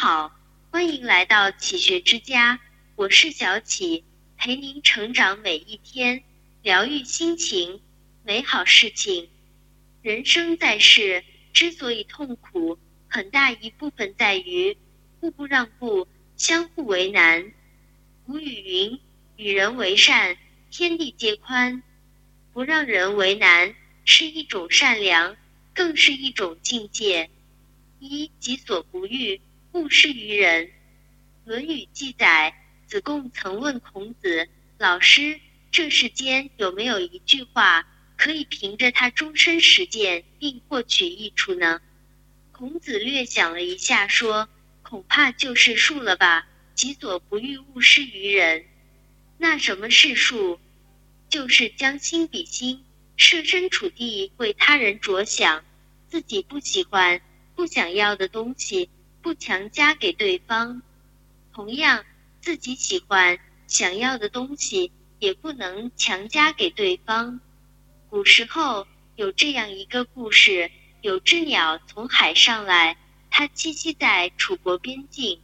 好，欢迎来到启学之家，我是小启，陪您成长每一天，疗愈心情，美好事情。人生在世，之所以痛苦，很大一部分在于互不让步，相互为难。古语云：“与人为善，天地皆宽。”不让人为难，是一种善良，更是一种境界。一己所不欲，勿施于人。《论语》记载，子贡曾问孔子：“老师，这世间有没有一句话，可以凭着他终身实践并获取益处呢？”孔子略想了一下，说：“恐怕就是术了吧。己所不欲，勿施于人。那什么是术？”就是将心比心，设身处地为他人着想，自己不喜欢、不想要的东西，不强加给对方；同样，自己喜欢、想要的东西，也不能强加给对方。古时候有这样一个故事：有只鸟从海上来，它栖息在楚国边境。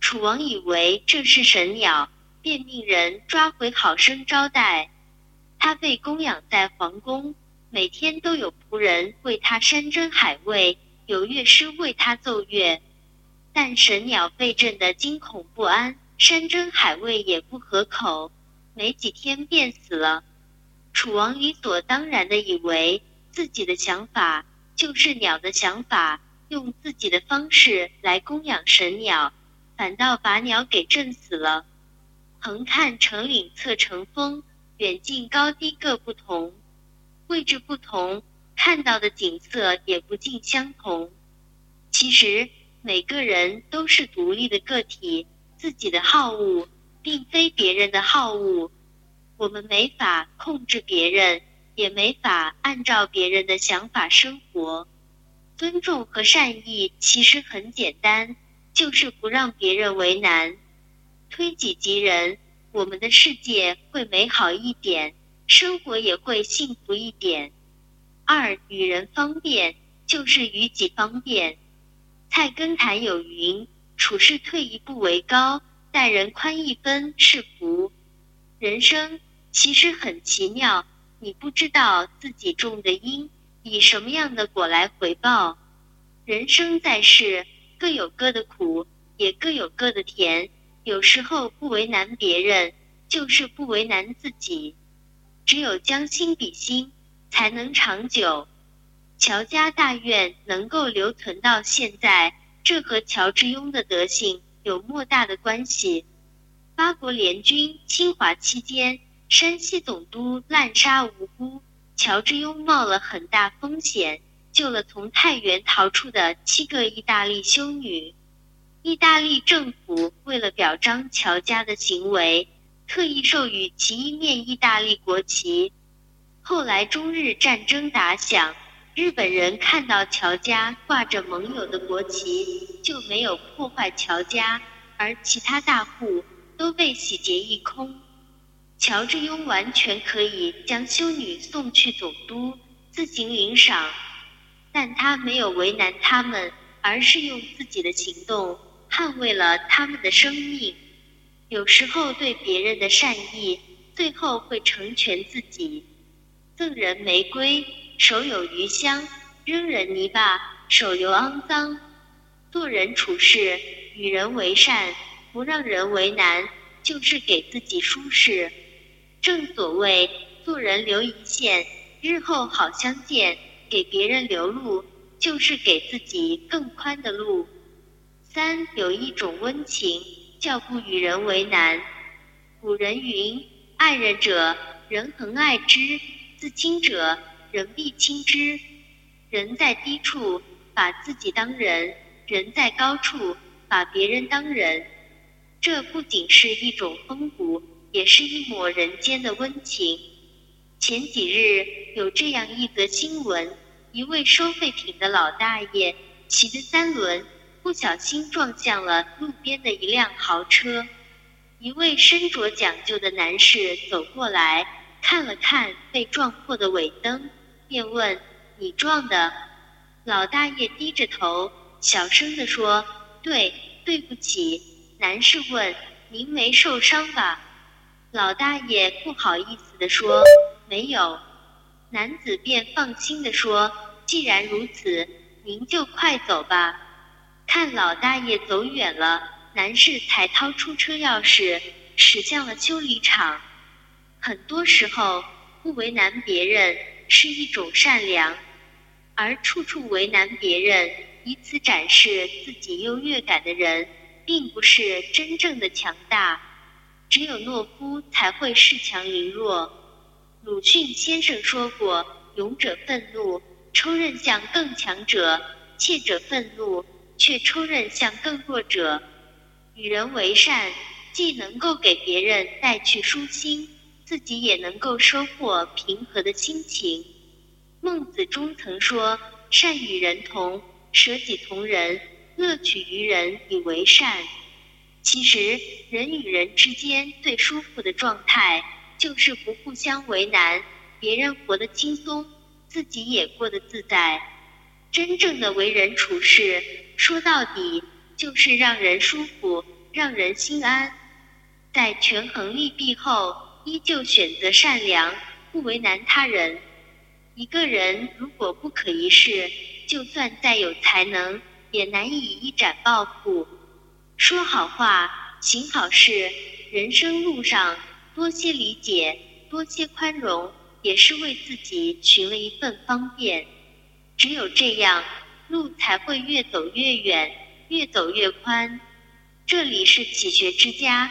楚王以为这是神鸟，便命人抓回，好生招待。他被供养在皇宫，每天都有仆人为他山珍海味，有乐师为他奏乐。但神鸟被震得惊恐不安，山珍海味也不合口，没几天便死了。楚王理所当然的以为自己的想法就是鸟的想法，用自己的方式来供养神鸟，反倒把鸟给震死了。横看成岭侧成峰。远近高低各不同，位置不同，看到的景色也不尽相同。其实每个人都是独立的个体，自己的好恶并非别人的好恶。我们没法控制别人，也没法按照别人的想法生活。尊重和善意其实很简单，就是不让别人为难，推己及人。我们的世界会美好一点，生活也会幸福一点。二与人方便，就是与己方便。菜根谭有云：“处事退一步为高，待人宽一分是福。”人生其实很奇妙，你不知道自己种的因，以什么样的果来回报。人生在世，各有各的苦，也各有各的甜。有时候不为难别人，就是不为难自己。只有将心比心，才能长久。乔家大院能够留存到现在，这和乔致庸的德行有莫大的关系。八国联军侵华期间，山西总督滥杀无辜，乔致庸冒了很大风险，救了从太原逃出的七个意大利修女。意大利政府为了表彰乔家的行为，特意授予其一面意大利国旗。后来中日战争打响，日本人看到乔家挂着盟友的国旗，就没有破坏乔家，而其他大户都被洗劫一空。乔致庸完全可以将修女送去总督自行领赏，但他没有为难他们，而是用自己的行动。捍卫了他们的生命，有时候对别人的善意，最后会成全自己。赠人玫瑰，手有余香；扔人泥巴，手留肮脏。做人处事，与人为善，不让人为难，就是给自己舒适。正所谓，做人留一线，日后好相见；给别人留路，就是给自己更宽的路。三有一种温情，叫不与人为难。古人云：“爱人者，人恒爱之；自亲者，人必亲之。”人在低处，把自己当人；人在高处，把别人当人。这不仅是一种风骨，也是一抹人间的温情。前几日有这样一则新闻：一位收废品的老大爷骑着三轮。不小心撞向了路边的一辆豪车，一位身着讲究的男士走过来看了看被撞破的尾灯，便问：“你撞的？”老大爷低着头，小声地说：“对，对不起。男士问：“您没受伤吧？”老大爷不好意思地说：“没有。”男子便放心地说：“既然如此，您就快走吧。”看老大爷走远了，男士才掏出车钥匙，驶向了修理厂。很多时候，不为难别人是一种善良，而处处为难别人，以此展示自己优越感的人。并不是真正的强大，只有懦夫才会恃强凌弱。鲁迅先生说过：“勇者愤怒，抽刃向更强者；怯者愤怒，却抽刃向更弱者。”与人为善，既能够给别人带去舒心，自己也能够收获平和的心情。孟子中曾说：“善与人同，舍己同人。”乐取于人以为善。其实，人与人之间最舒服的状态，就是不互相为难，别人活得轻松，自己也过得自在。真正的为人处事，说到底，就是让人舒服，让人心安。在权衡利弊后，依旧选择善良，不为难他人。一个人如果不可一世，就算再有才能。也难以一展抱负。说好话，行好事，人生路上多些理解，多些宽容，也是为自己寻了一份方便。只有这样，路才会越走越远，越走越宽。这里是启学之家，